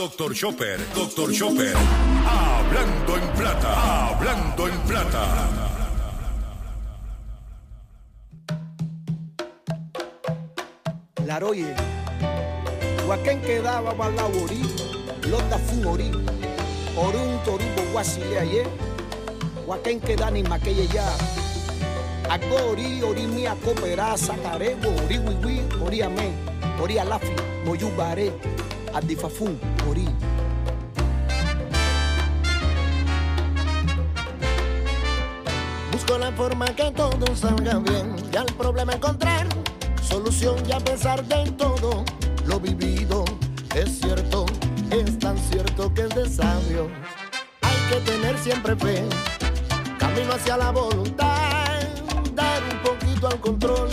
Doctor Chopper, Doctor Chopper. Hablando en plata, hablando en plata. Laroye, Huaquén quedaba balaborí, Lota Fumori, Orun Toribo Guasile ayer, Huaquén queda ni maquille ya. Agori, ori mia coopera, sacarebo, ori wiwi, ori amé, ori alafi, moyubare, adifafun, ori. Busco la forma que todo salga bien y al problema encontrar solución y a pesar de todo lo vivido es cierto, es tan cierto que es de sabio. Hay que tener siempre fe, camino hacia la voluntad, dar un poquito al control,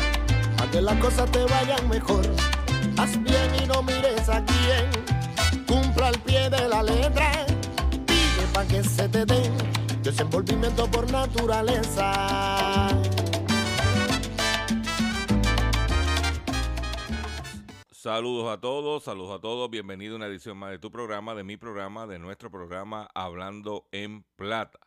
a que las cosas te vayan mejor. Haz que se por naturaleza. Saludos a todos, saludos a todos, bienvenido a una edición más de tu programa, de mi programa, de nuestro programa Hablando en Plata.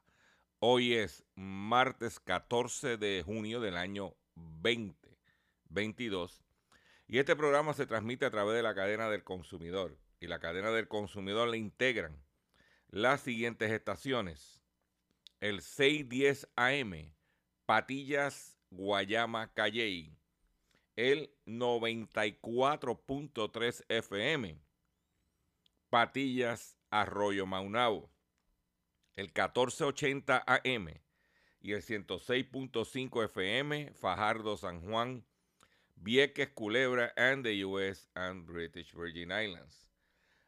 Hoy es martes 14 de junio del año 2022 y este programa se transmite a través de la cadena del consumidor y la cadena del consumidor le integran las siguientes estaciones. El 610 AM, Patillas, Guayama, Calley el 94.3 FM, Patillas, Arroyo Maunabo, el 1480 AM y el 106.5 FM, Fajardo, San Juan, Vieques, Culebra, and the US and British Virgin Islands.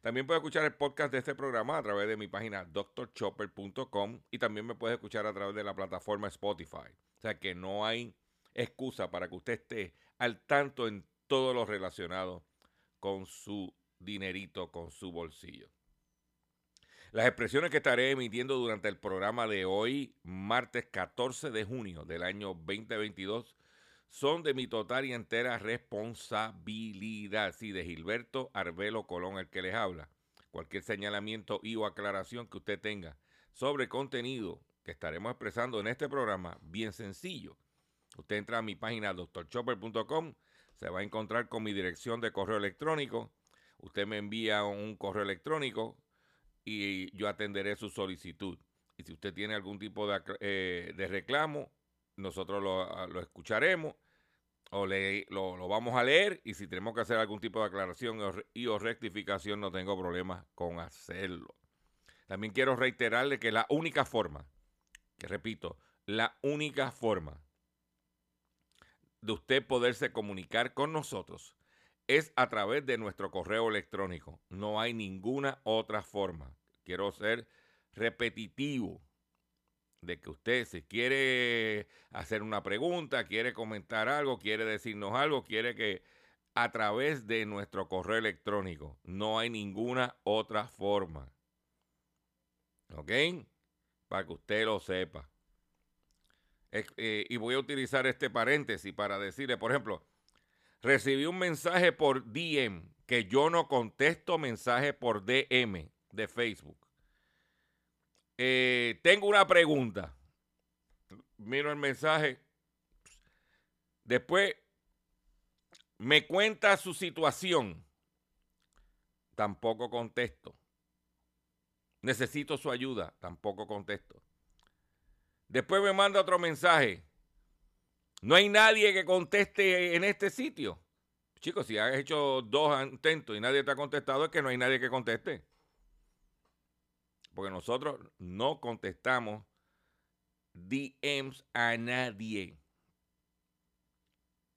También puedes escuchar el podcast de este programa a través de mi página drchopper.com y también me puedes escuchar a través de la plataforma Spotify. O sea que no hay excusa para que usted esté al tanto en todo lo relacionado con su dinerito, con su bolsillo. Las expresiones que estaré emitiendo durante el programa de hoy, martes 14 de junio del año 2022, son de mi total y entera responsabilidad. Sí, de Gilberto Arbelo Colón, el que les habla. Cualquier señalamiento y o aclaración que usted tenga sobre contenido que estaremos expresando en este programa, bien sencillo Usted entra a mi página doctorchopper.com, se va a encontrar con mi dirección de correo electrónico. Usted me envía un correo electrónico y yo atenderé su solicitud. Y si usted tiene algún tipo de, eh, de reclamo, nosotros lo, lo escucharemos o lo, lo, vamos a leer y si tenemos que hacer algún tipo de aclaración y o rectificación no tengo problema con hacerlo. También quiero reiterarle que la única forma, que repito, la única forma de usted poderse comunicar con nosotros es a través de nuestro correo electrónico. No hay ninguna otra forma. Quiero ser repetitivo de que usted si quiere hacer una pregunta, quiere comentar algo, quiere decirnos algo, quiere que a través de nuestro correo electrónico. No hay ninguna otra forma. ¿Ok? Para que usted lo sepa. Eh, y voy a utilizar este paréntesis para decirle, por ejemplo, recibí un mensaje por DM, que yo no contesto mensajes por DM de Facebook. Eh, tengo una pregunta. Miro el mensaje. Después me cuenta su situación. Tampoco contesto. Necesito su ayuda. Tampoco contesto. Después me manda otro mensaje. No hay nadie que conteste en este sitio. Chicos, si has hecho dos intentos y nadie te ha contestado, es que no hay nadie que conteste. Porque nosotros no contestamos DMs a nadie.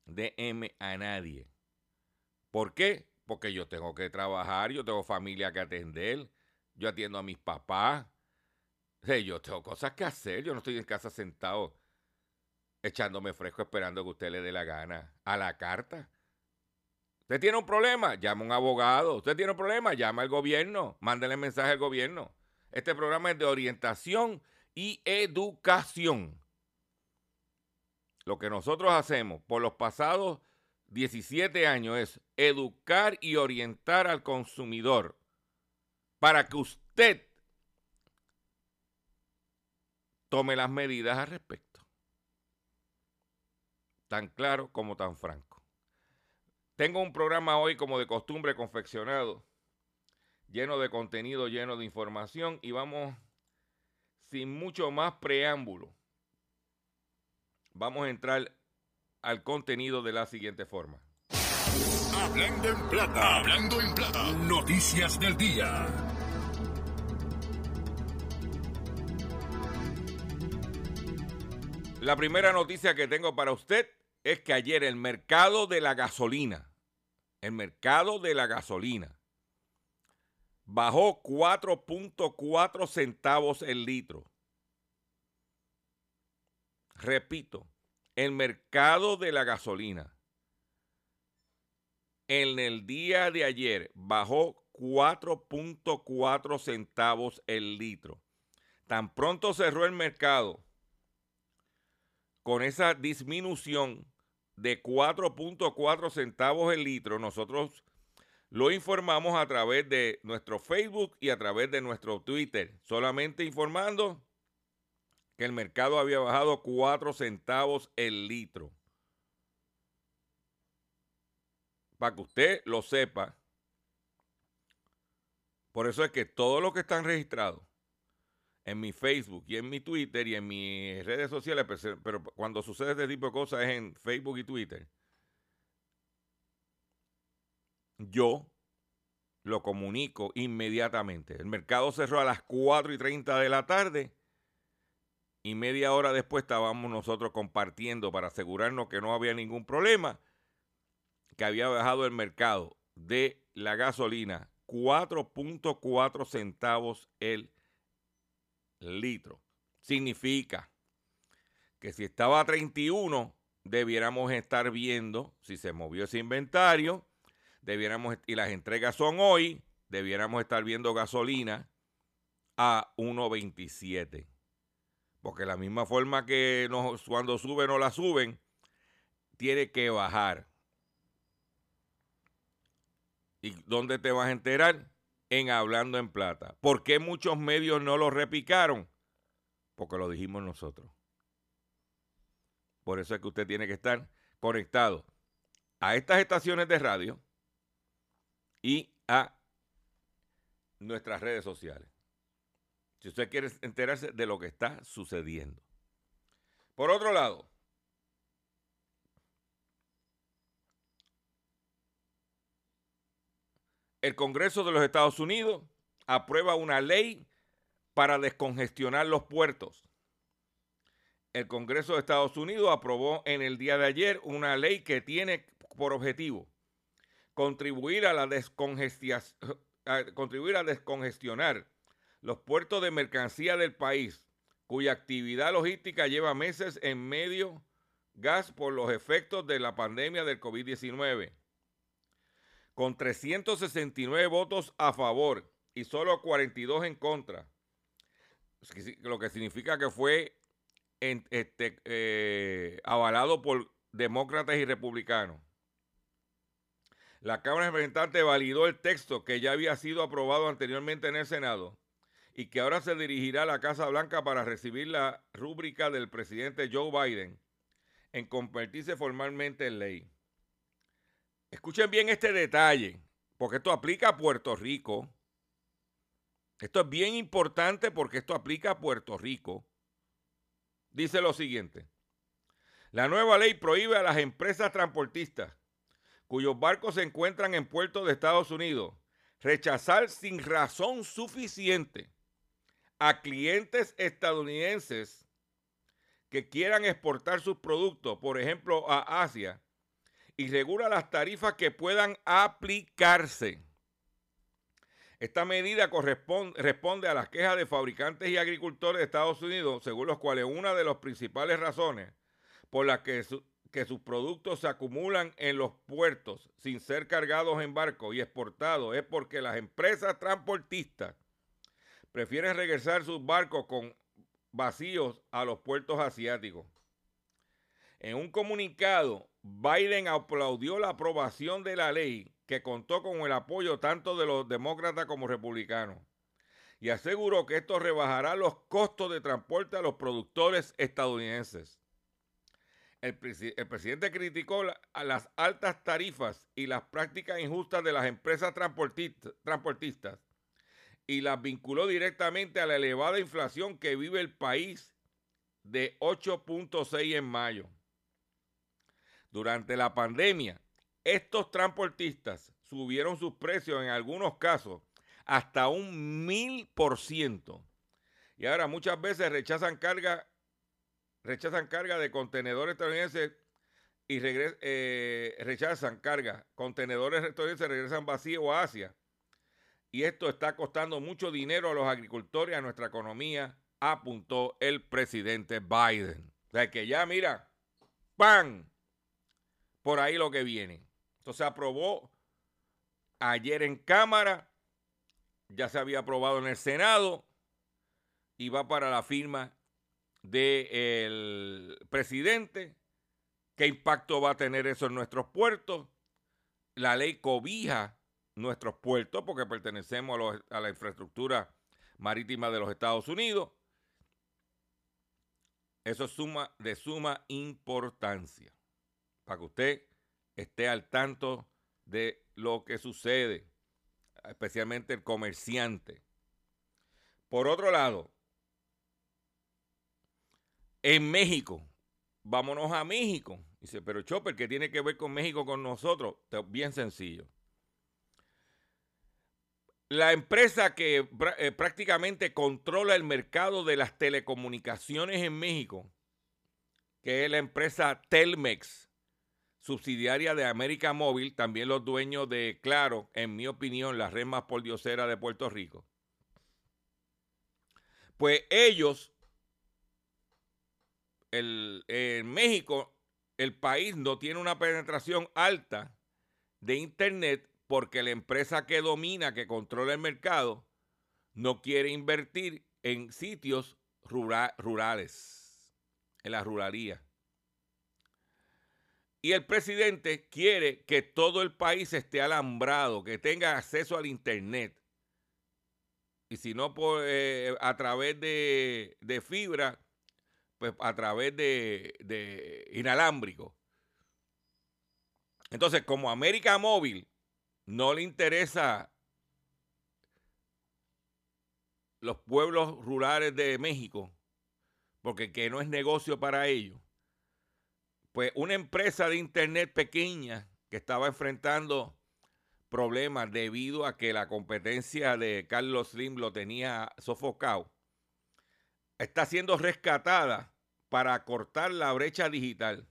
DM a nadie. ¿Por qué? Porque yo tengo que trabajar, yo tengo familia que atender, yo atiendo a mis papás. yo tengo cosas que hacer, yo no estoy en casa sentado echándome fresco esperando que usted le dé la gana a la carta. Usted tiene un problema, llama a un abogado. Usted tiene un problema, llama al gobierno, mándele mensaje al gobierno. Este programa es de orientación y educación. Lo que nosotros hacemos por los pasados 17 años es educar y orientar al consumidor para que usted tome las medidas al respecto. Tan claro como tan franco. Tengo un programa hoy como de costumbre confeccionado lleno de contenido, lleno de información y vamos sin mucho más preámbulo. Vamos a entrar al contenido de la siguiente forma. Hablando en plata, hablando en plata, noticias del día. La primera noticia que tengo para usted es que ayer el mercado de la gasolina, el mercado de la gasolina, bajó 4.4 centavos el litro. Repito, el mercado de la gasolina en el día de ayer bajó 4.4 centavos el litro. Tan pronto cerró el mercado con esa disminución de 4.4 centavos el litro, nosotros lo informamos a través de nuestro Facebook y a través de nuestro Twitter, solamente informando que el mercado había bajado 4 centavos el litro. Para que usted lo sepa. Por eso es que todos los que están registrados en mi Facebook y en mi Twitter y en mis redes sociales, pero cuando sucede este tipo de cosas es en Facebook y Twitter yo lo comunico inmediatamente. El mercado cerró a las 4 y 30 de la tarde y media hora después estábamos nosotros compartiendo para asegurarnos que no había ningún problema, que había bajado el mercado de la gasolina 4.4 centavos el litro. Significa que si estaba a 31, debiéramos estar viendo si se movió ese inventario debiéramos, y las entregas son hoy, debiéramos estar viendo gasolina a 1.27. Porque la misma forma que cuando sube no la suben, tiene que bajar. ¿Y dónde te vas a enterar? En Hablando en Plata. ¿Por qué muchos medios no lo repicaron? Porque lo dijimos nosotros. Por eso es que usted tiene que estar conectado a estas estaciones de radio y a nuestras redes sociales. Si usted quiere enterarse de lo que está sucediendo. Por otro lado, el Congreso de los Estados Unidos aprueba una ley para descongestionar los puertos. El Congreso de Estados Unidos aprobó en el día de ayer una ley que tiene por objetivo contribuir a la contribuir a descongestionar los puertos de mercancía del país, cuya actividad logística lleva meses en medio gas por los efectos de la pandemia del COVID-19. Con 369 votos a favor y solo 42 en contra, lo que significa que fue este, eh, avalado por demócratas y republicanos. La Cámara de validó el texto que ya había sido aprobado anteriormente en el Senado y que ahora se dirigirá a la Casa Blanca para recibir la rúbrica del presidente Joe Biden en convertirse formalmente en ley. Escuchen bien este detalle, porque esto aplica a Puerto Rico. Esto es bien importante porque esto aplica a Puerto Rico. Dice lo siguiente. La nueva ley prohíbe a las empresas transportistas cuyos barcos se encuentran en puertos de Estados Unidos rechazar sin razón suficiente a clientes estadounidenses que quieran exportar sus productos, por ejemplo, a Asia, y regula las tarifas que puedan aplicarse. Esta medida corresponde, responde a las quejas de fabricantes y agricultores de Estados Unidos, según los cuales una de las principales razones por las que, que sus productos se acumulan en los puertos sin ser cargados en barco y exportados es porque las empresas transportistas prefieren regresar sus barcos con vacíos a los puertos asiáticos. En un comunicado, Biden aplaudió la aprobación de la ley que contó con el apoyo tanto de los demócratas como republicanos y aseguró que esto rebajará los costos de transporte a los productores estadounidenses. El, presidente criticó las altas tarifas y las prácticas injustas de las empresas transportistas y las vinculó directamente a la elevada inflación que vive el país de 8.6 en mayo. Durante la pandemia, estos transportistas subieron sus precios en algunos casos hasta un mil por ciento. Y ahora muchas veces rechazan carga, rechazan carga de contenedores estadounidenses y eh, rechazan carga. Contenedores estadounidenses regresan vacíos a Asia y esto está costando mucho dinero a los agricultores, a nuestra economía, apuntó el presidente Biden. O sea que ya, mira, ¡pam! Por ahí lo que viene. Entonces aprobó ayer en Cámara, ya se había aprobado en el Senado y va para la firma del presidente. ¿Qué impacto va a tener eso en nuestros puertos? La ley cobija nuestros puertos porque pertenecemos a, la infraestructura marítima de los Estados Unidos. Eso es suma, de suma importancia para que usted esté al tanto de lo que sucede, especialmente el comerciante. Por otro lado, en México, vámonos a México. Dice, pero Chopper, ¿qué tiene que ver con México con nosotros? Bien sencillo. La empresa que eh, prácticamente controla el mercado de las telecomunicaciones en México, que es la empresa Telmex, subsidiaria de América Móvil, también los dueños de Claro, en mi opinión, la red más pordiosera de Puerto Rico. Pues ellos, en México, el país no tiene una penetración alta de Internet porque la empresa que domina, que controla el mercado, no quiere invertir en sitios rurales, en la ruralía. Y el presidente quiere que todo el país esté alambrado, que tenga acceso al Internet. Y si no por, eh, a través de, fibra, pues a través de, de inalámbrico. Entonces, como América Móvil no le interesa los pueblos rurales de México, porque que no es negocio para ellos, pues una empresa de internet pequeña que estaba enfrentando problemas debido a que la competencia de Carlos Slim lo tenía sofocado, está siendo rescatada para cortar la brecha digital.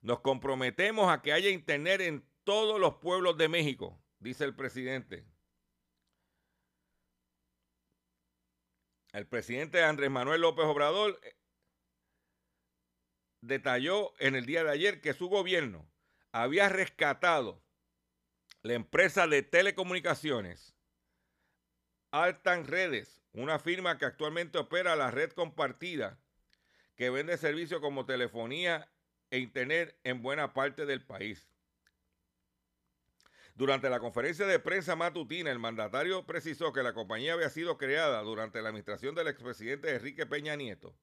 Nos comprometemos a que haya internet en todos los pueblos de México, dice el presidente. El presidente Andrés Manuel López Obrador eh, detalló en el día de ayer que su gobierno había rescatado la empresa de telecomunicaciones Altan Redes, una firma que actualmente opera la red compartida que vende servicios como telefonía e internet en buena parte del país. Durante la conferencia de prensa matutina, el mandatario precisó que la compañía había sido creada durante la administración del expresidente Enrique Peña Nieto,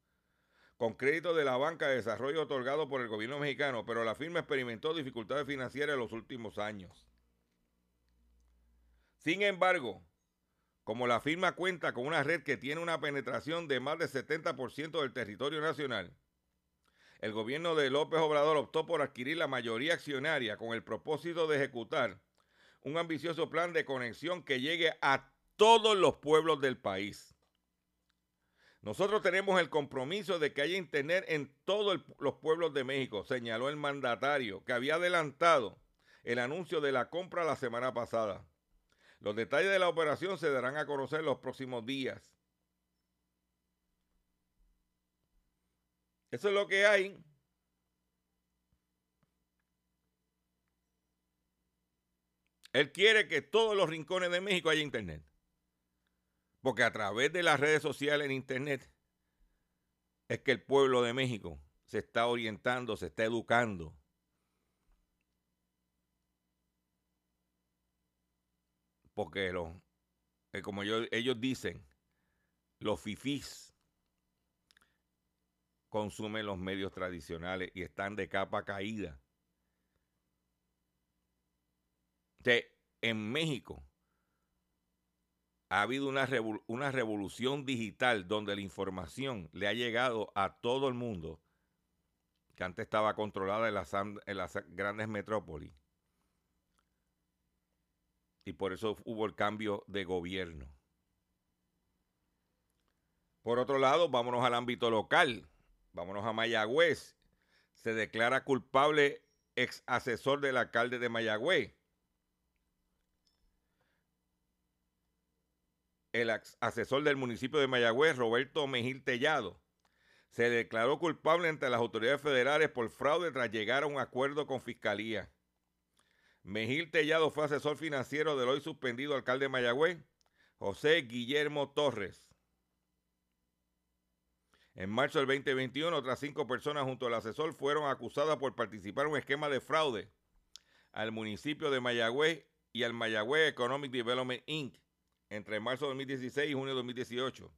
con crédito de la banca de desarrollo otorgado por el gobierno mexicano, pero la firma experimentó dificultades financieras en los últimos años. Sin embargo, como la firma cuenta con una red que tiene una penetración de más del 70% del territorio nacional, el gobierno de López Obrador optó por adquirir la mayoría accionaria con el propósito de ejecutar un ambicioso plan de conexión que llegue a todos los pueblos del país. Nosotros tenemos el compromiso de que haya internet en todos los pueblos de México, señaló el mandatario, que había adelantado el anuncio de la compra la semana pasada. Los detalles de la operación se darán a conocer los próximos días. Eso es lo que hay. Él quiere que todos los rincones de México haya internet. Porque a través de las redes sociales en internet es que el pueblo de México se está orientando, se está educando. Porque eh, como ellos dicen, los fifís consumen los medios tradicionales y están de capa caída. en México ha habido una, una revolución digital donde la información le ha llegado a todo el mundo que antes estaba controlada en las, en las grandes metrópolis. Y por eso hubo el cambio de gobierno. Por otro lado, vámonos al ámbito local. Vámonos a Mayagüez. Se declara culpable ex asesor del alcalde de Mayagüez. El asesor del municipio de Mayagüez, Roberto Mejil Tellado, se declaró culpable ante las autoridades federales por fraude tras llegar a un acuerdo con fiscalía. Mejil Tellado fue asesor financiero del hoy suspendido alcalde de Mayagüez, José Guillermo Torres. En marzo del 2021, otras cinco personas junto al asesor fueron acusadas por participar en un esquema de fraude al municipio de Mayagüez y al Mayagüez Economic Development Inc. entre marzo de 2016 y junio de 2018.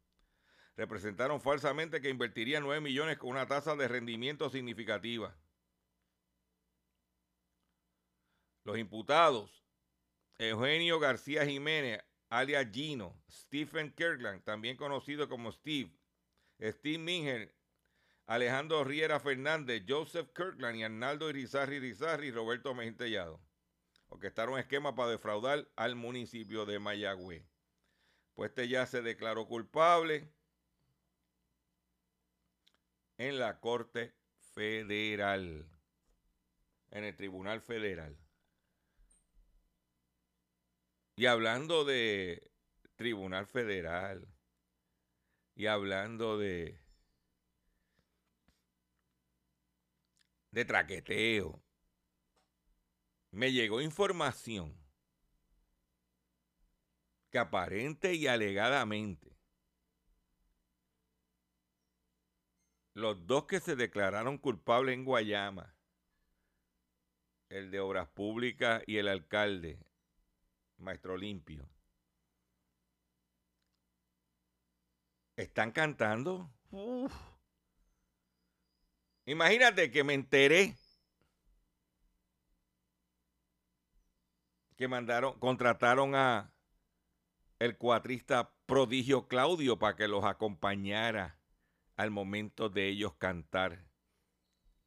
Representaron falsamente que invertirían 9 millones con una tasa de rendimiento significativa. Los imputados, Eugenio García Jiménez, alias Gino, Stephen Kirkland, también conocido como Steve, Steve Minger, Alejandro Riera Fernández, Joseph Kirkland y Arnaldo Irizarri Irizarri y Roberto Mejintellado. Orquestaron esquema para defraudar al municipio de Mayagüez. Pues este ya se declaró culpable en la Corte Federal, en el Tribunal Federal. Y hablando de Tribunal Federal, y hablando de, de traqueteo, me llegó información que aparente y alegadamente los dos que se declararon culpables en Guayama, el de Obras Públicas y el alcalde, Maestro Limpio, están cantando. Imagínate que me enteré que mandaron, contrataron a el cuatrista prodigio Claudio para que los acompañara al momento de ellos cantar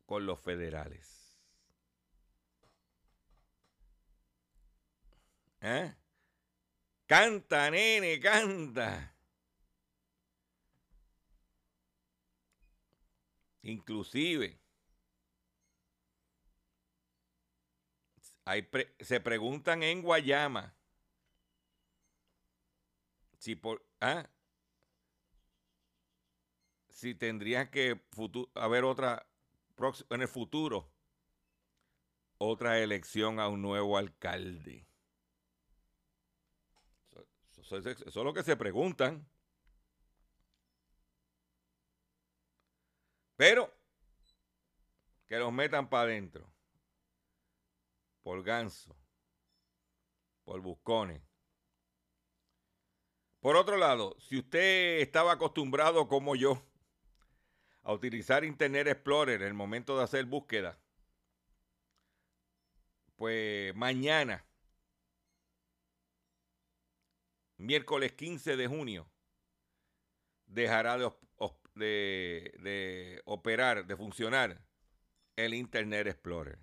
con los federales. ¿Eh? Canta, nene, canta. Inclusive, se preguntan en Guayama si por ¿ah? si tendría que haber otra en el futuro otra elección a un nuevo alcalde. Eso es lo que se preguntan. Pero que los metan para adentro. Por ganso. Por buscones. Por otro lado, si usted estaba acostumbrado como yo a utilizar Internet Explorer en el momento de hacer búsqueda, pues mañana, miércoles 15 de junio, dejará de, operar, de funcionar el Internet Explorer.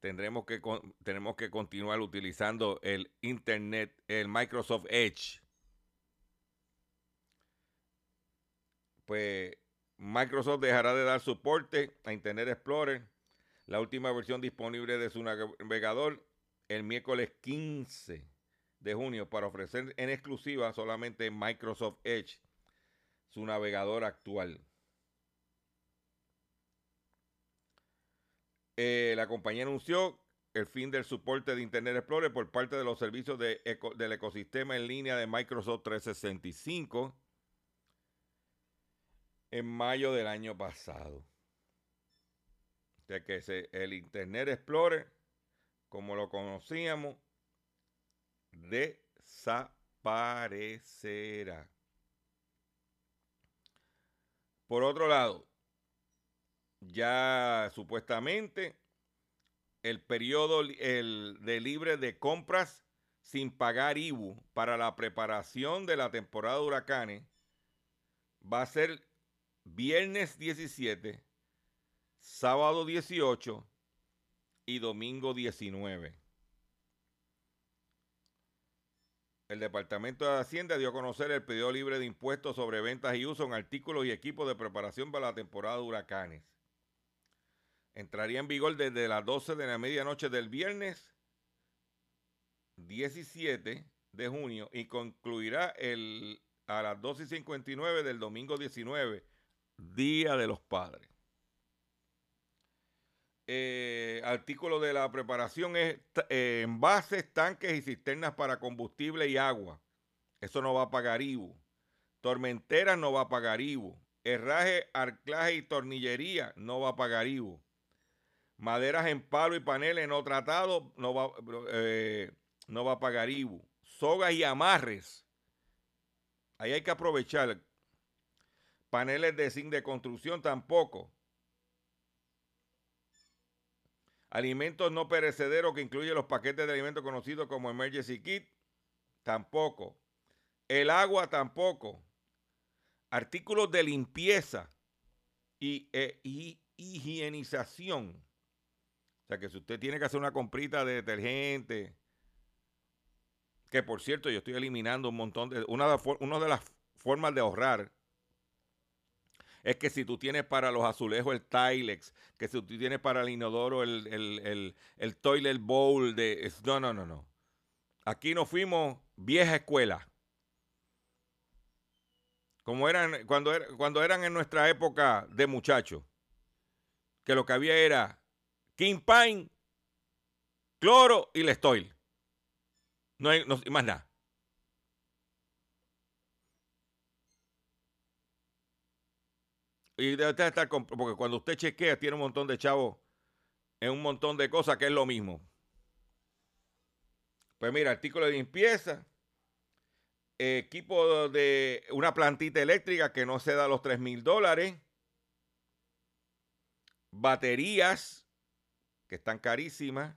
Tendremos que, tenemos que continuar utilizando el Internet, el Microsoft Edge. Pues Microsoft dejará de dar soporte a Internet Explorer, la última versión disponible de su navegador, el miércoles 15 de junio para ofrecer en exclusiva solamente Microsoft Edge, su navegador actual. Eh, la compañía anunció el fin del soporte de Internet Explorer por parte de los servicios del ecosistema en línea de Microsoft 365 en mayo del año pasado. Que el Internet Explorer, como lo conocíamos, desaparecerá. Por otro lado, ya supuestamente el periodo de libre de compras sin pagar IBU para la preparación de la temporada de huracanes va a ser viernes 17, sábado 18 y domingo 19. El Departamento de Hacienda dio a conocer el pedido libre de impuestos sobre ventas y uso en artículos y equipos de preparación para la temporada de huracanes. Entraría en vigor desde las 12 de la medianoche del viernes 17 de junio y concluirá el, a las 12 y 59 del domingo 19, Día de los Padres. Eh, artículo de la preparación es eh, envases, tanques y cisternas para combustible y agua. Eso no va a pagar IBU. Tormenteras no va a pagar IBU. Herraje, arclaje y tornillería no va a pagar IBU. Maderas en palo y paneles no tratados no va, eh, no va a pagar IBU. Sogas y amarres. Ahí hay que aprovechar. Paneles de zinc de construcción tampoco. Alimentos no perecederos que incluyen los paquetes de alimentos conocidos como Emergency Kit, tampoco. El agua tampoco. Artículos de limpieza y, e, y higienización. O sea que si usted tiene que hacer una comprita de detergente, que por cierto yo estoy eliminando un montón de, una de las formas de ahorrar es que si tú tienes para los azulejos el Tilex, que si tú tienes para el inodoro el, toilet bowl de... No, no, no, no. Aquí nos fuimos vieja escuela. Como eran cuando, cuando eran en nuestra época de muchachos. Que lo que había era King cloro y Lestoil. No hay más nada. Y debe estar, porque cuando usted chequea, tiene un montón de chavos en un montón de cosas que es lo mismo. Pues mira, artículo de limpieza, equipo de una plantita eléctrica que no se da los 3 mil dólares, baterías que están carísimas,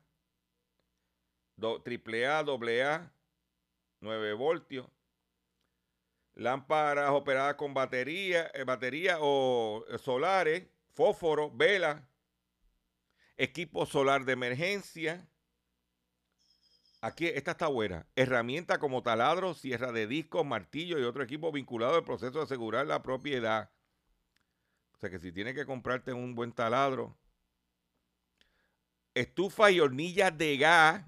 AAA, AA, 9 voltios, lámparas operadas con batería, eh, batería o eh, solares, fósforo, vela, equipo solar de emergencia. Aquí, esta está buena. Herramienta como taladro, sierra de discos, martillo y otro equipo vinculado al proceso de asegurar la propiedad. O sea que si tienes que comprarte un buen taladro. Estufa y hornillas de gas.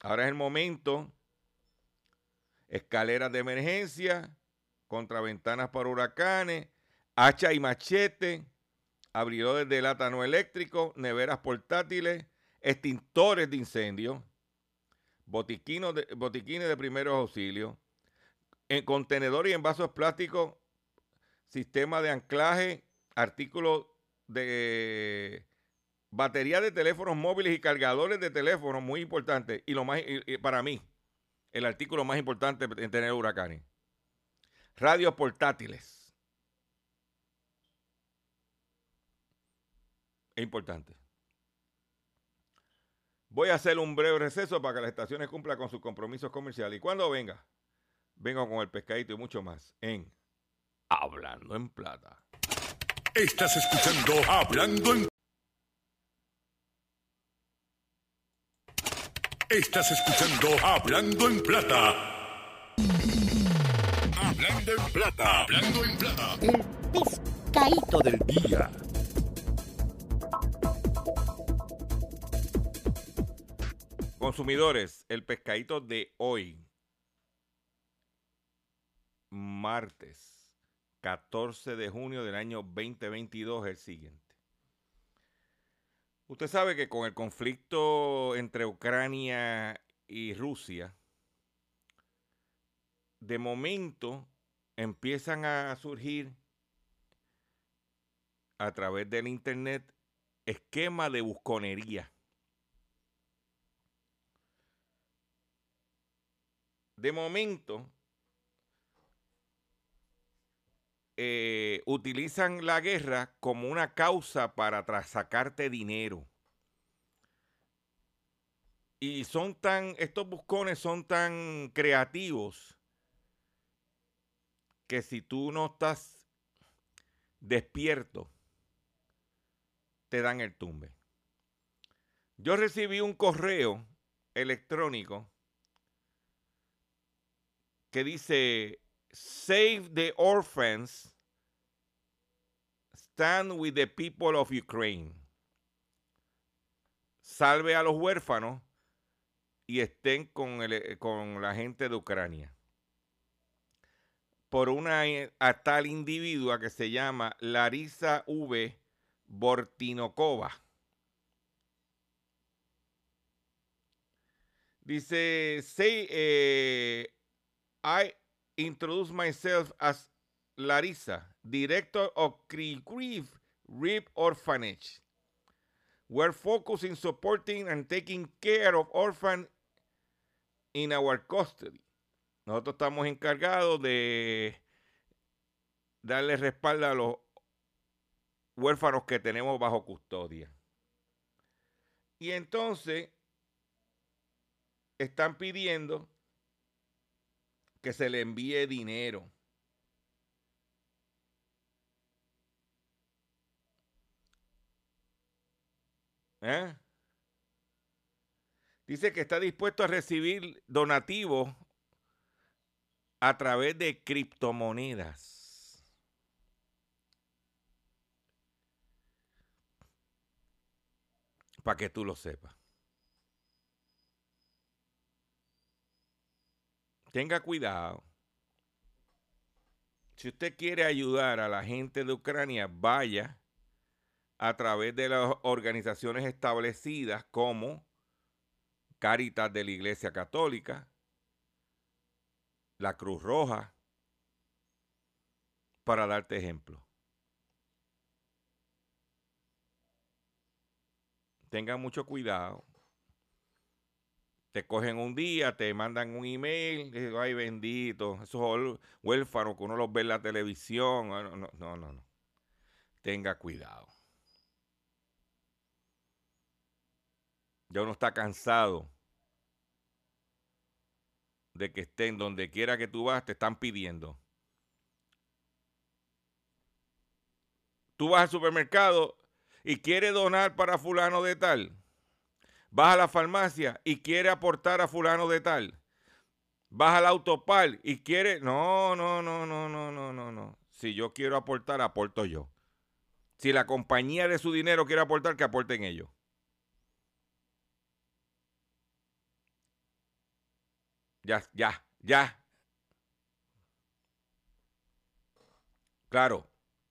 Ahora es el momento escaleras de emergencia, contraventanas para huracanes, hacha y machete, abridores de lata no eléctrico, neveras portátiles, extintores de incendio, botiquines de, botiquines de primeros auxilios, en contenedores y envasos plásticos, sistema de anclaje, artículos de batería de teléfonos móviles y cargadores de teléfonos, muy importante, y lo más para mí, el artículo más importante en tener huracanes. Radios portátiles. Es importante. Voy a hacer un breve receso para que las estaciones cumplan con sus compromisos comerciales. Y cuando venga, vengo con el pescadito y mucho más en Hablando en Plata. Estás escuchando Hablando en Estás escuchando Hablando en Plata. Hablando en Plata. Hablando en Plata. El pescadito del día. Consumidores, el pescadito de hoy, martes 14 de junio del año 2022, es el siguiente. Usted sabe que con el conflicto entre Ucrania y Rusia, de momento empiezan a surgir a través del Internet esquemas de busconería. De momento eh, utilizan la guerra como una causa para sacarte dinero. Y son tan, estos buscones son tan creativos que si tú no estás despierto, te dan el tumbe. Yo recibí un correo electrónico que dice, Save the orphans, stand with the people of Ukraine. Salve a los huérfanos y estén con, con la gente de Ucrania. Por una a tal individua que se llama Larisa V. Bortinokova. Dice, say, eh, I introduce myself as Larissa, director of Grief Rib Orphanage. We're focused in supporting and taking care of orphans in our custody. Nosotros estamos encargados de darle respaldo a los huérfanos que tenemos bajo custodia. Y entonces están pidiendo que se le envíe dinero. ¿Eh? Dice que está dispuesto a recibir donativos a través de criptomonedas. Para que tú lo sepas. tenga cuidado. Si usted quiere ayudar a la gente de Ucrania, vaya a través de las organizaciones establecidas como Caritas de la Iglesia Católica, la Cruz Roja, para darte ejemplo. Tenga mucho cuidado te cogen un día, te mandan un email, ay bendito, esos huérfanos que uno los ve en la televisión. Ah, no, no, no. Tenga cuidado. Ya uno está cansado de que estén donde quiera que tú vas, te están pidiendo. Tú vas al supermercado y quieres donar para fulano de tal vas a la farmacia y quiere aportar a fulano de tal. Vas al autopal y quiere... No, no, no, no, no, no, no, no. Si yo quiero aportar, aporto yo. Si la compañía de su dinero quiere aportar, que aporten ellos. Ya, ya, ya. Claro,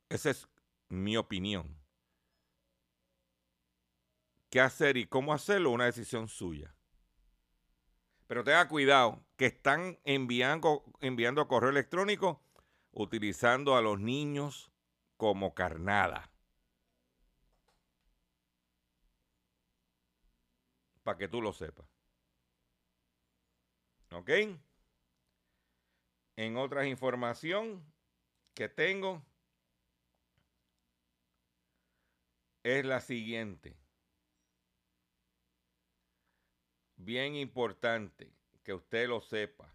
esa es mi opinión qué hacer y cómo hacerlo, una decisión suya. Pero tenga cuidado, que están enviando, enviando correo electrónico utilizando a los niños como carnada. Para que tú lo sepas. ¿Ok? En otras información que tengo es la siguiente. bien importante que usted lo sepa,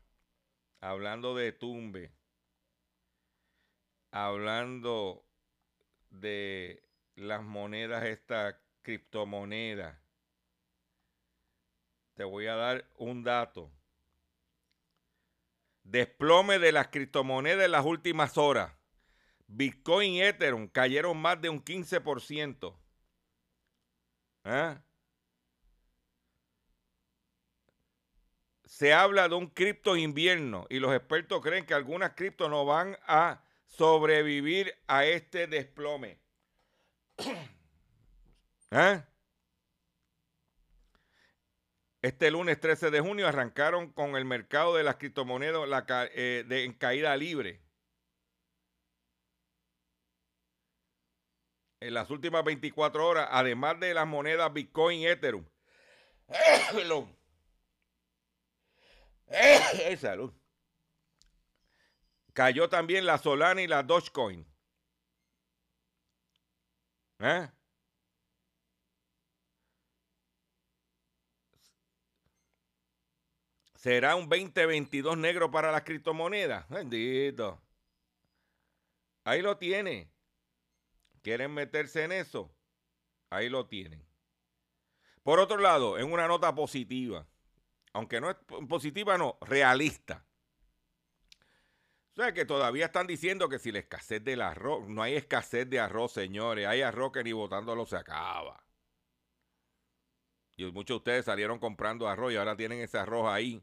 hablando de tumbe, hablando de las monedas, esta criptomoneda. Te voy a dar un dato. Desplome de las criptomonedas en las últimas horas. Bitcoin y Ethereum cayeron más de un 15%. ¿Ah? Se habla de un cripto invierno y los expertos creen que algunas criptos no van a sobrevivir a este desplome. ¿Ah? Este lunes 13 de junio arrancaron con el mercado de las criptomonedas eh, en caída libre. en las últimas 24 horas, además de las monedas Bitcoin y Ethereum. Salud. Cayó también la Solana y la Dogecoin. ¿Eh? ¿Será un 2022 negro para las criptomonedas? Bendito. Ahí lo tiene. ¿Quieren meterse en eso? Ahí lo tienen. Por otro lado, en una nota positiva, aunque no es positiva, no, realista. O sea que todavía están diciendo que si la escasez del arroz, no hay escasez de arroz, señores, hay arroz que ni botándolo se acaba. Y muchos de ustedes salieron comprando arroz y ahora tienen ese arroz ahí.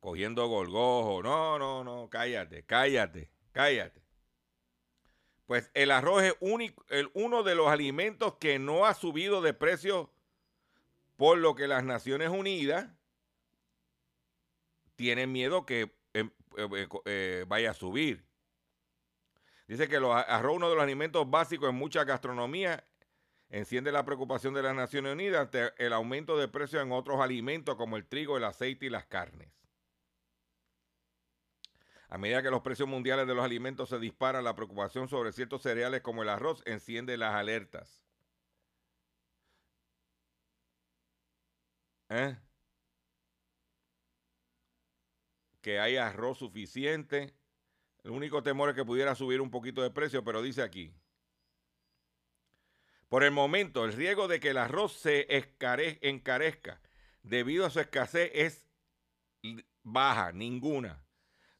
Cogiendo golgojo. No, no, no, cállate, cállate, cállate. Pues el arroz es uno de los alimentos que no ha subido de precio, por lo que las Naciones Unidas tienen miedo que em, eh, eh, vaya a subir. Dice que el arroz, uno de los alimentos básicos en mucha gastronomía, enciende la preocupación de las Naciones Unidas ante el aumento de precios en otros alimentos como el trigo, el aceite y las carnes. A medida que los precios mundiales de los alimentos se disparan, la preocupación sobre ciertos cereales como el arroz enciende las alertas. ¿Eh? Que hay arroz suficiente. El único temor es que pudiera subir un poquito de precio, pero dice aquí. Por el momento, el riesgo de que el arroz se encarezca debido a su escasez es baja, ninguna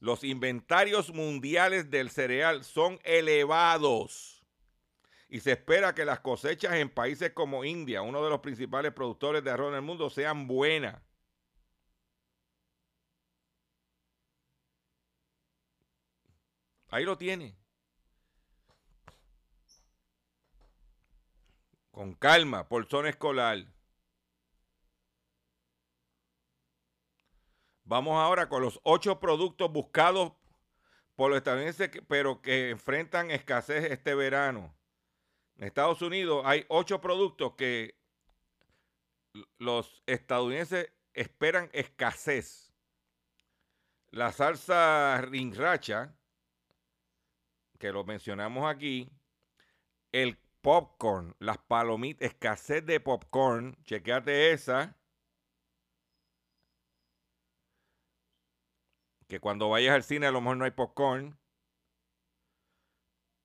los inventarios mundiales del cereal son elevados y se espera que las cosechas en países como India, uno de los principales productores de arroz en el mundo, sean buenas. Ahí lo tiene. Con calma, por zona escolar. Vamos ahora con los ocho productos buscados por los estadounidenses, pero que enfrentan escasez este verano. En Estados Unidos hay ocho productos que los estadounidenses esperan escasez. La salsa rinracha, que lo mencionamos aquí, el popcorn, las palomitas, escasez de popcorn, chequeate esa. Que cuando vayas al cine a lo mejor no hay popcorn.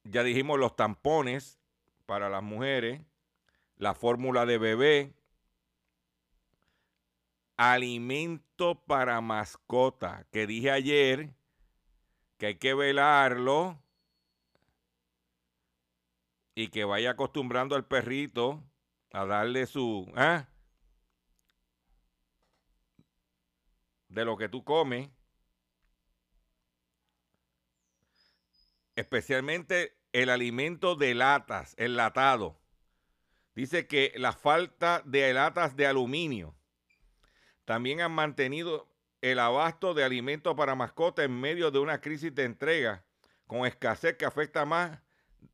Ya dijimos los tampones para las mujeres, la fórmula de bebé, alimento para mascota, que dije ayer que hay que velarlo y que vaya acostumbrando al perrito a darle su... ¿ah? De lo que tú comes. Especialmente el alimento de latas, el latado. Dice que la falta de latas de aluminio también han mantenido el abasto de alimentos para mascotas en medio de una crisis de entrega con escasez que afecta más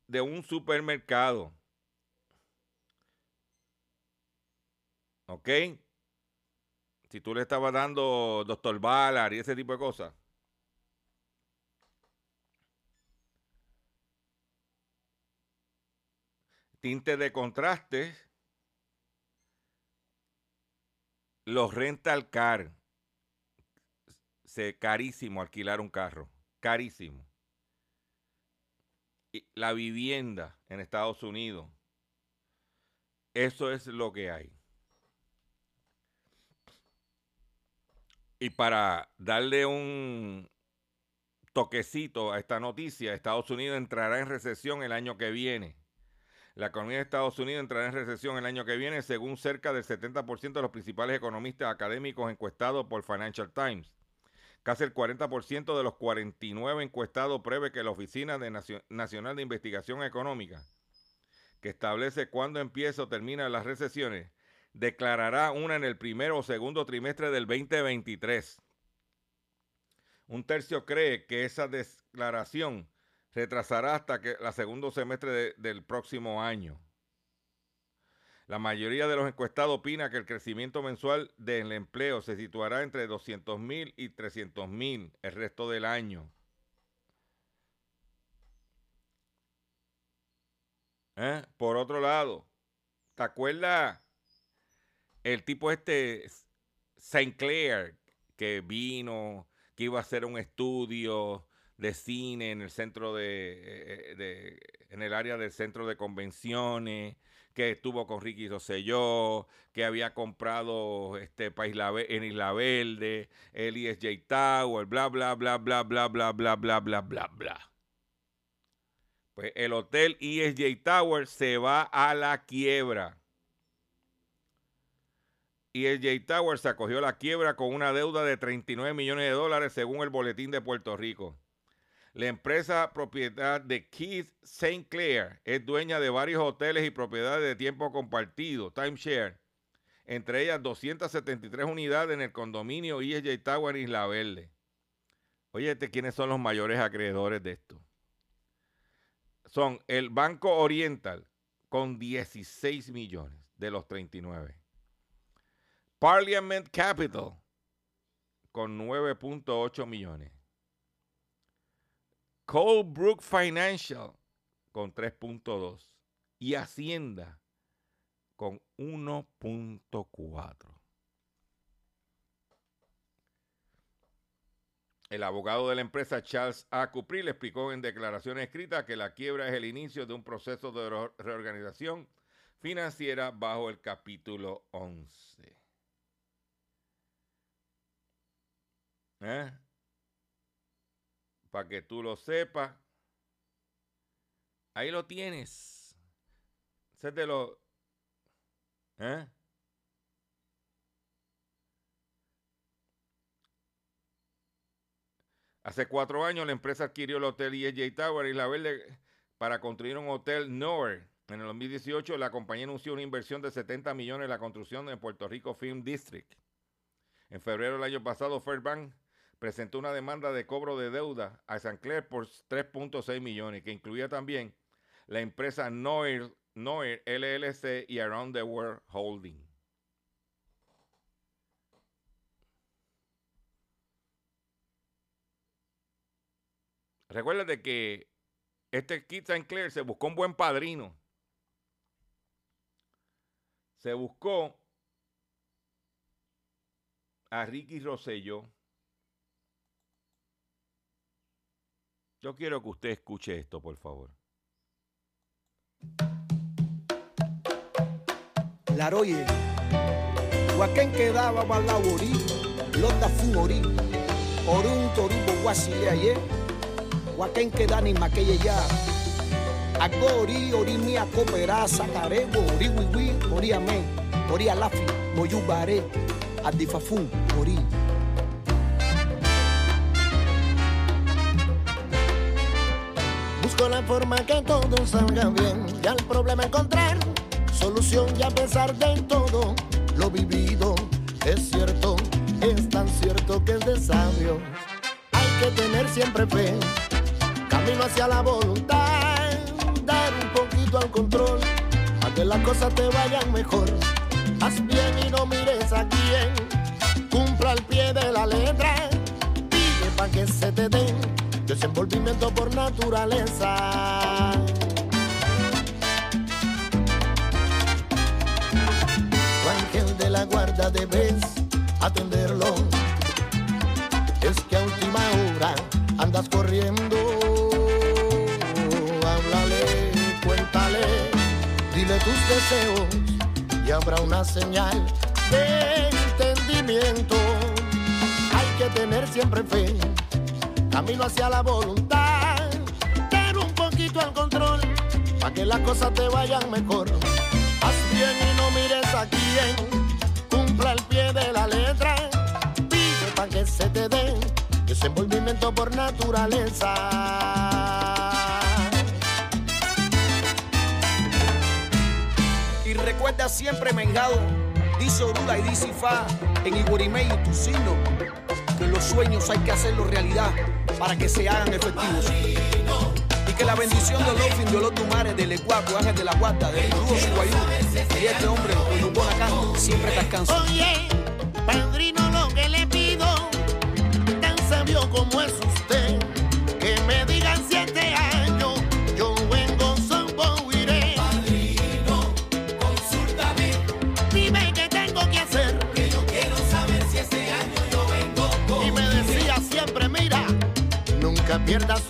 de un supermercado. ¿Ok? Si tú le estabas dando doctor Ballard y ese tipo de cosas, tinte de contraste, los rental car, se carísimo alquilar un carro, carísimo. la vivienda en Estados Unidos. Eso es lo que hay. Y para darle un toquecito a esta noticia, Estados Unidos entrará en recesión el año que viene. La economía de Estados Unidos entrará en recesión el año que viene, según cerca del 70% de los principales economistas académicos encuestados por Financial Times. Casi el 40% de los 49 encuestados prevé que la Oficina Nacional de Investigación Económica, que establece cuándo empieza o termina las recesiones, declarará una en el primero o segundo trimestre del 2023. Un tercio cree que esa declaración retrasará hasta que la segundo semestre del próximo año. La mayoría de los encuestados opina que el crecimiento mensual del empleo se situará entre 200 mil y 300 mil el resto del año. ¿Eh? Por otro lado, ¿te acuerdas el tipo este St. Clair que vino, que iba a hacer un estudio de cine en el centro de, eh, en el área del centro de convenciones? que estuvo con Ricky Rosselló, que había comprado este en Isla Verde, el ESJ Tower, bla, bla, bla, bla, bla, bla, bla, bla, bla, bla, bla. Pues el hotel ESJ Tower se va a la quiebra. ESJ Tower se acogió a la quiebra con una deuda de 39 millones de dólares según el boletín de Puerto Rico. La empresa propiedad de Keith St. Clair es dueña de varios hoteles y propiedades de tiempo compartido, timeshare, entre ellas 273 unidades en el condominio ESJ Tower Isla Verde. Oye, ¿quiénes son los mayores acreedores de esto? Son el Banco Oriental con 16 millones de los 39. Parliament Capital con 9.8 millones. Colebrook Financial con 3.2 y Hacienda con 1.4. El abogado de la empresa Charles A. Cupril explicó en declaraciones escritas que la quiebra es el inicio de un proceso de reorganización financiera bajo el capítulo 11. ¿Eh? Para que tú lo sepas. Ahí lo tienes. Ese lo. ¿Eh? Hace cuatro años la empresa adquirió el hotel EJ Tower y la Verde para construir un hotel Nowhere. En el 2018 la compañía anunció una inversión de 70 millones en la construcción de Puerto Rico Film District. En febrero del año pasado, Fairbank presentó una demanda de cobro de deuda a San Clair por 3.6 millones, que incluía también la empresa Noir, Noir LLC y Around the World Holding. Recuerda que este Kit St. Clair se buscó un buen padrino. Se buscó a Ricky Rosselló Yo quiero que usted escuche esto, por favor. Laroye, Huacán quedaba balabori, Lota Fumori, Orun Torubo Guasiaye, Huacán quedaba ni maquille ya. Agori, Orimia Copera, Sacarebo, Oriwiwi, Oriamé, Orialafi, Moyubaré, Adifafun, Ori. Con la forma que todo salga bien y al problema encontrar solución y a pesar de todo lo vivido es cierto, es tan cierto que es de sabio. Hay que tener siempre fe, camino hacia la voluntad, dar un poquito al control, a que las cosas te vayan mejor. Haz bien y no mires a quién, cumpla al pie de la letra, pide para que se te den yo por naturaleza. Tu ángel de la guarda debes atenderlo. Es que a última hora andas corriendo. Háblale, cuéntale, dile tus deseos y habrá una señal de entendimiento. Hay que tener siempre fe camino hacia la voluntad. Pero un poquito al control, para que las cosas te vayan mejor. Haz bien y no mires a quién, cumpla el pie de la letra. Pide para que se te dé desenvolvimiento por naturaleza. Y recuerda siempre, Mengado, dice y dice en Igurimey y Tucino, los sueños hay que hacerlos realidad para que se hagan efectivos. Y que la bendición de Olofin, de Olotumares, de Lecuaco, Ángel de la Guata, de Rudo Guayú y este hombre, Olubonacán, siempre te alcanza. Oye, padrino, lo que le pido, tan sabio como es usted. that's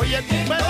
Oye, tú me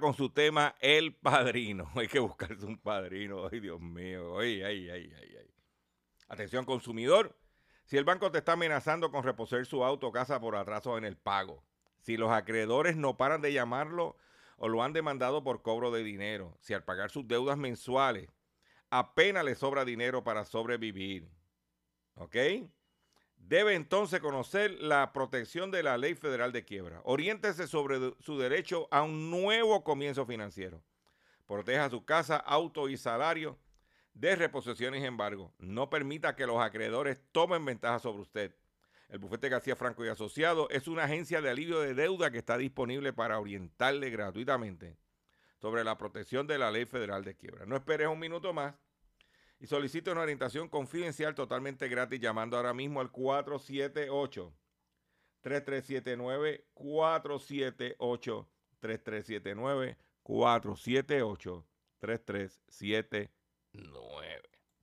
Con su tema El Padrino. Hay que buscarse un padrino. Ay, Dios mío. Ay, ay, ay, ay, ay. Atención, consumidor. Si el banco te está amenazando con reposer su auto o casa por atraso en el pago, si los acreedores no paran de llamarlo o lo han demandado por cobro de dinero, si al pagar sus deudas mensuales apenas le sobra dinero para sobrevivir, ¿ok? debe entonces conocer la protección de la ley federal de quiebra. Oriéntese sobre su derecho a un nuevo comienzo financiero. Proteja su casa, auto y salario de reposiciones y embargo. No permita que los acreedores tomen ventaja sobre usted. El bufete García Franco y Asociado es una agencia de alivio de deuda que está disponible para orientarle gratuitamente sobre la protección de la ley federal de quiebra. No esperes un minuto más y solicite una orientación confidencial totalmente gratis llamando ahora mismo al 478 3379 478 3379 478 3379.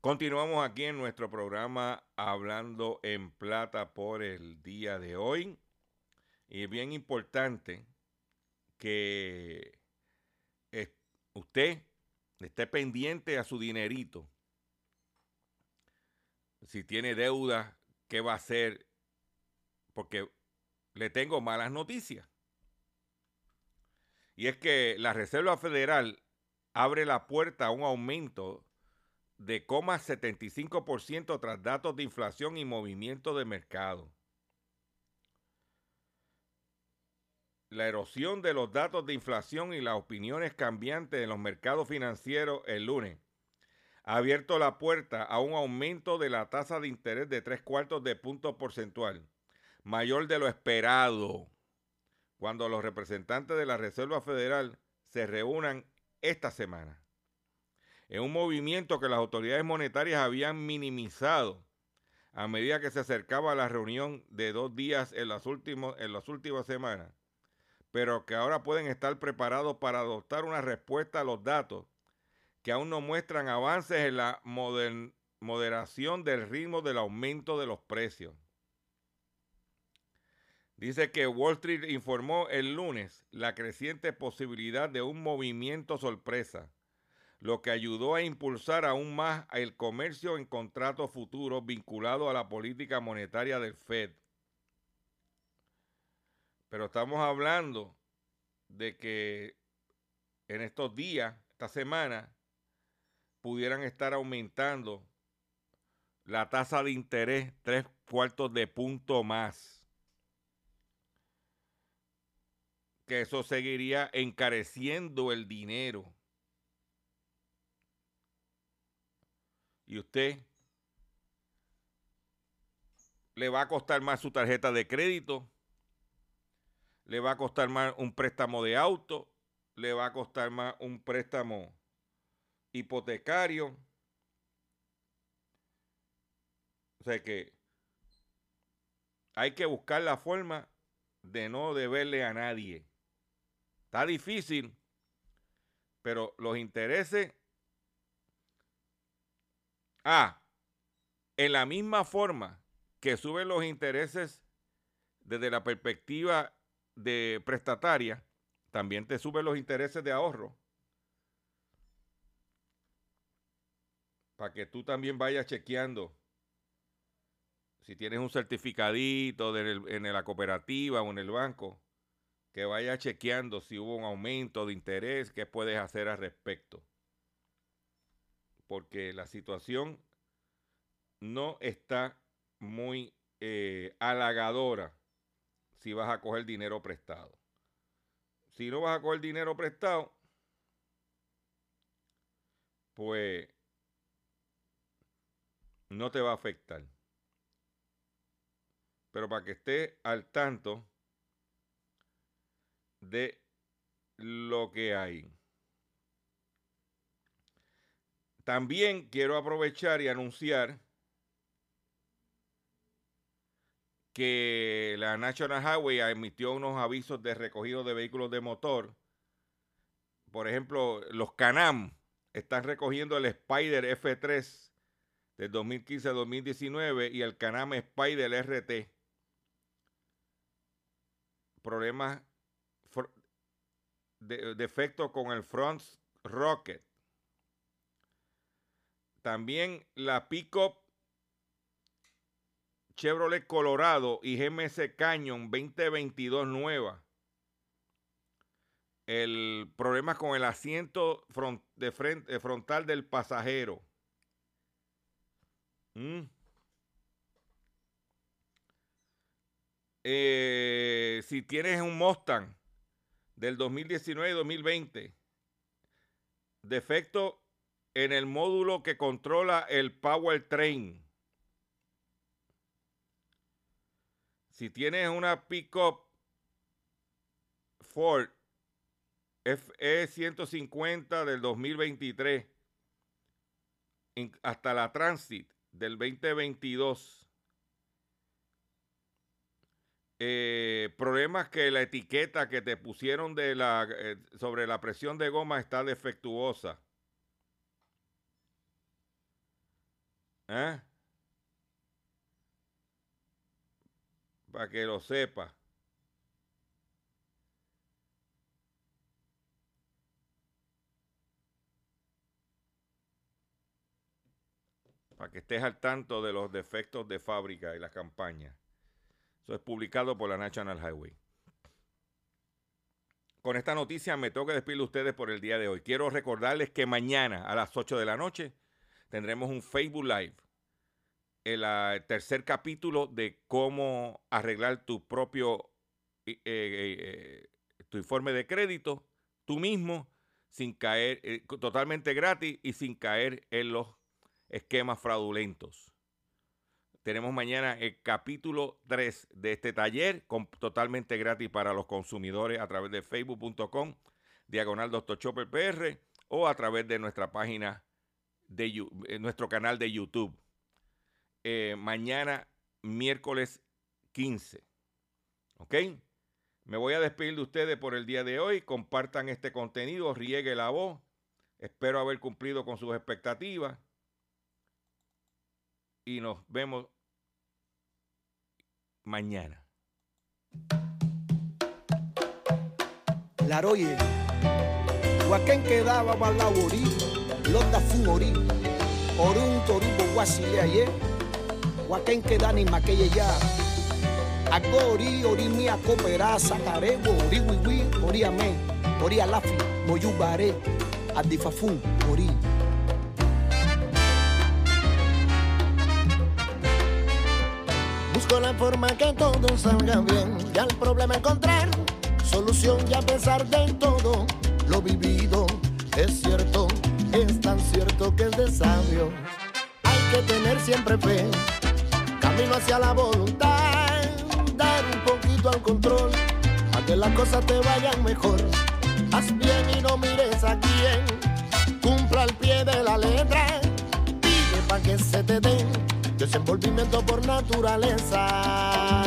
Continuamos aquí en nuestro programa Hablando en Plata por el día de hoy. Y es bien importante que usted esté pendiente a su dinerito. Si tiene deuda, ¿qué va a hacer? Porque le tengo malas noticias. Y es que la Reserva Federal abre la puerta a un aumento de 0,75% tras datos de inflación y movimiento de mercado. La erosión de los datos de inflación y las opiniones cambiantes en los mercados financieros el lunes ha abierto la puerta a un aumento de la tasa de interés de tres cuartos de punto porcentual, mayor de lo esperado, cuando los representantes de la Reserva Federal se reúnan esta semana en un movimiento que las autoridades monetarias habían minimizado a medida que se acercaba a la reunión de dos días en las, en las últimas semanas, pero que ahora pueden estar preparados para adoptar una respuesta a los datos que aún no muestran avances en la moderación del ritmo del aumento de los precios. Dice que Wall Street informó el lunes la creciente posibilidad de un movimiento sorpresa lo que ayudó a impulsar aún más el comercio en contratos futuros vinculados a la política monetaria del Fed. Pero estamos hablando de que en estos días, esta semana, pudieran estar aumentando la tasa de interés tres cuartos de punto más. Que eso seguiría encareciendo el dinero. Y usted le va a costar más su tarjeta de crédito, le va a costar más un préstamo de auto, le va a costar más un préstamo hipotecario. O sea que hay que buscar la forma de no deberle a nadie. Está difícil, pero los intereses Ah, en la misma forma que suben los intereses desde la perspectiva de prestataria, también te suben los intereses de ahorro. Para que tú también vayas chequeando si tienes un certificadito en la cooperativa o en el banco, que vayas chequeando si hubo un aumento de interés, qué puedes hacer al respecto porque la situación no está muy eh, halagadora si vas a coger dinero prestado. Si no vas a coger dinero prestado, pues no te va a afectar. Pero para que estés al tanto de lo que hay. También quiero aprovechar y anunciar que la National Highway emitió unos avisos de recogido de vehículos de motor. Por ejemplo, los Canam están recogiendo el Spider F3 del 2015 a 2019 y el Canam Spider RT. Problemas, de, defecto con el front rocket También la Pickup Chevrolet Colorado y GMC Canyon 2022 nueva. El problema con el asiento de frente, eh, frontal del pasajero. Mm. Eh, si tienes un Mustang del 2019 y 2020, defecto en el módulo que controla el powertrain. Si tienes una pickup Ford FE150 del 2023 hasta la Transit del 2022. Eh, problemas que la etiqueta que te pusieron eh, sobre la presión de goma está defectuosa. ¿Eh? Para que lo sepa. Para que estés al tanto de los defectos de fábrica y la campaña. Eso es publicado por la National Highway. Con esta noticia me toca despedir ustedes por el día de hoy. Quiero recordarles que mañana a las 8 de la noche tendremos un Facebook Live. El, ah, tercer capítulo de cómo arreglar tu propio eh, eh, eh, tu informe de crédito tú mismo sin caer totalmente gratis y sin caer en los esquemas fraudulentos. Tenemos mañana el capítulo 3 de este taller totalmente gratis para los consumidores a través de facebook.com diagonal Dr. Chopper PR o a través de nuestra página de eh, nuestro canal de YouTube. Eh, mañana, miércoles 15. ¿Ok? Me voy a despedir de ustedes por el día de hoy. Compartan este contenido, riegue la voz. Espero haber cumplido con sus expectativas. Y nos vemos mañana. Laroye, Huaquén quedaba balaborí londa fun ori orun torubo wasile aye waken kedani makeye ya agori ori mi akopera sakarebo ori wiwi ori ame ori alafi moyubare adifafun ori. Busco la forma que todo salga bien y al problema encontrar solución y a pesar de todo lo vivido es cierto es tan cierto que es de sabio. Hay que tener siempre fe, camino hacia la voluntad, dar un poquito al control, a que las cosas te vayan mejor. Haz bien y no mires a quién, cumpla al pie de la letra, pide para que se te dé desenvolvimiento por naturaleza.